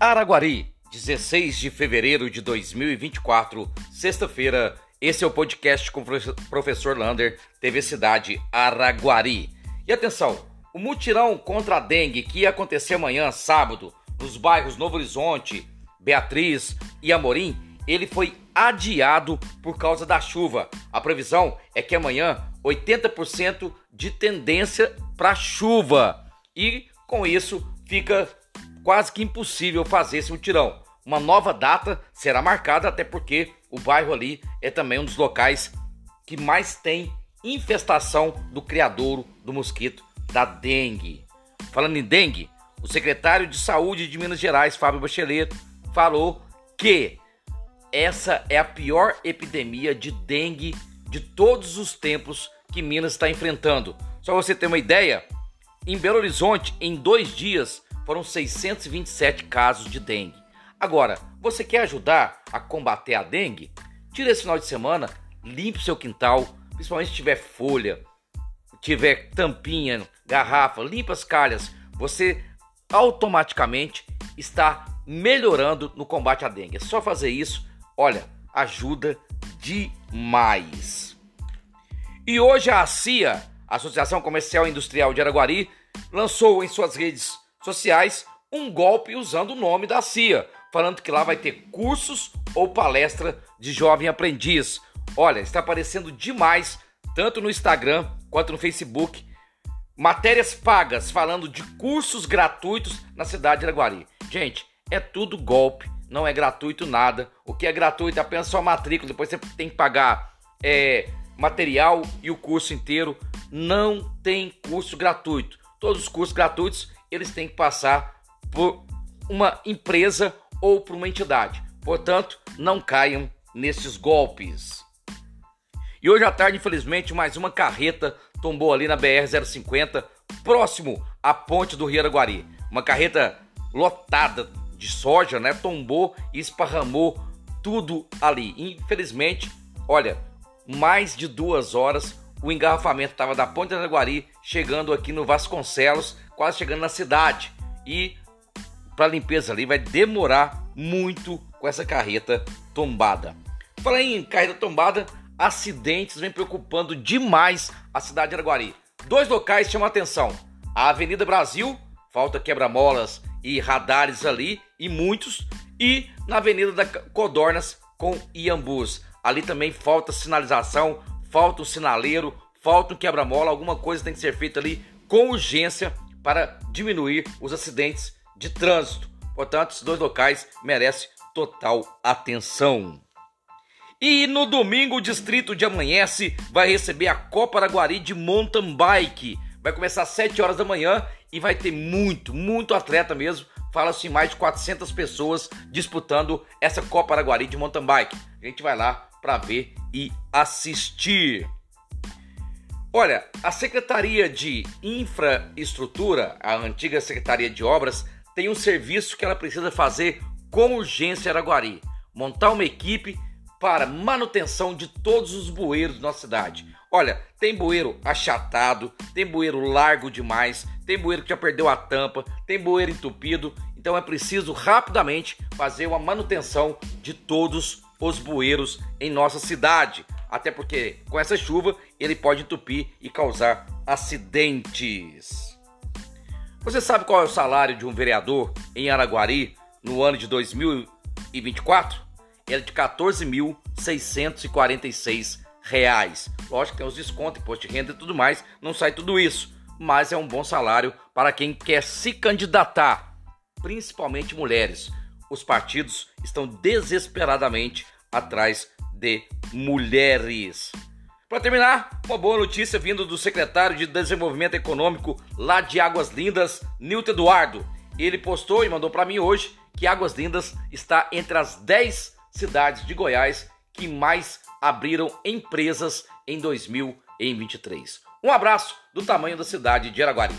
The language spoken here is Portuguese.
Araguari, 16 de fevereiro de 2024, sexta-feira. Esse é o podcast com o professor Lander, TV Cidade Araguari. E atenção, o mutirão contra a dengue que ia acontecer amanhã, sábado, nos bairros Novo Horizonte, Beatriz e Amorim, ele foi adiado por causa da chuva. A previsão é que amanhã 80% de tendência para chuva. E com isso fica quase que impossível fazer esse mutirão. Uma nova data será marcada, até porque o bairro ali é também um dos locais que mais tem infestação do criadouro do mosquito da dengue. Falando em dengue, o secretário de Saúde de Minas Gerais, Fábio Bachelet, falou que essa é a pior epidemia de dengue de todos os tempos que Minas está enfrentando. Só você ter uma ideia, em Belo Horizonte, em dois dias, foram 627 casos de dengue. Agora, você quer ajudar a combater a dengue? Tira esse final de semana, limpe seu quintal, principalmente se tiver folha, tiver tampinha, garrafa, limpa as calhas. Você automaticamente está melhorando no combate à dengue. É só fazer isso, olha, ajuda demais. E hoje a CIA, Associação Comercial e Industrial de Araguari, lançou em suas redes sociais um golpe usando o nome da CIA, falando que lá vai ter cursos ou palestra de jovem aprendiz. Olha, está aparecendo demais, tanto no Instagram quanto no Facebook, matérias pagas falando de cursos gratuitos na cidade de Araguari. Gente, é tudo golpe, não é gratuito nada. O que é gratuito é apenas só matrícula, depois você tem que pagar é, material e o curso inteiro. Não tem curso gratuito. Todos os cursos gratuitos eles têm que passar por uma empresa ou por uma entidade. Portanto, não caiam nesses golpes. E hoje à tarde, infelizmente, mais uma carreta tombou ali na BR-050, próximo à ponte do Rio Araguari. Uma carreta lotada de soja, né? Tombou e esparramou tudo ali. Infelizmente, olha, mais de duas horas o engarrafamento estava da ponte do Araguari chegando aqui no Vasconcelos quase chegando na cidade. E para limpeza ali vai demorar muito com essa carreta tombada. Falar em carreta tombada, acidentes vem preocupando demais a cidade de Araguari. Dois locais chamam a atenção: a Avenida Brasil, falta quebra-molas e radares ali, e muitos, e na Avenida da Codornas com Iambus. Ali também falta sinalização, falta um sinaleiro, falta um quebra-mola, alguma coisa tem que ser feita ali com urgência para diminuir os acidentes de trânsito. Portanto, esses dois locais merecem total atenção. E no domingo, o distrito de Amanhece vai receber a Copa Araguari de Mountain Bike. Vai começar às 7 horas da manhã e vai ter muito, muito atleta mesmo. Fala-se em mais de 400 pessoas disputando essa Copa Araguari de Mountain Bike. A gente vai lá para ver e assistir. Olha, a Secretaria de Infraestrutura, a antiga Secretaria de Obras, tem um serviço que ela precisa fazer com urgência em Araguari: montar uma equipe para manutenção de todos os bueiros da nossa cidade. Olha, tem bueiro achatado, tem bueiro largo demais, tem bueiro que já perdeu a tampa, tem bueiro entupido, então é preciso rapidamente fazer uma manutenção de todos os bueiros em nossa cidade até porque com essa chuva ele pode entupir e causar acidentes. Você sabe qual é o salário de um vereador em Araguari no ano de 2024? Ele é de 14.646 reais. Lógico que tem os descontos, imposto de renda e tudo mais, não sai tudo isso, mas é um bom salário para quem quer se candidatar, principalmente mulheres. Os partidos estão desesperadamente atrás de mulheres. Para terminar, uma boa notícia vindo do secretário de Desenvolvimento Econômico lá de Águas Lindas, Nilton Eduardo. Ele postou e mandou para mim hoje que Águas Lindas está entre as 10 cidades de Goiás que mais abriram empresas em 2023. Um abraço do tamanho da cidade de Araguari.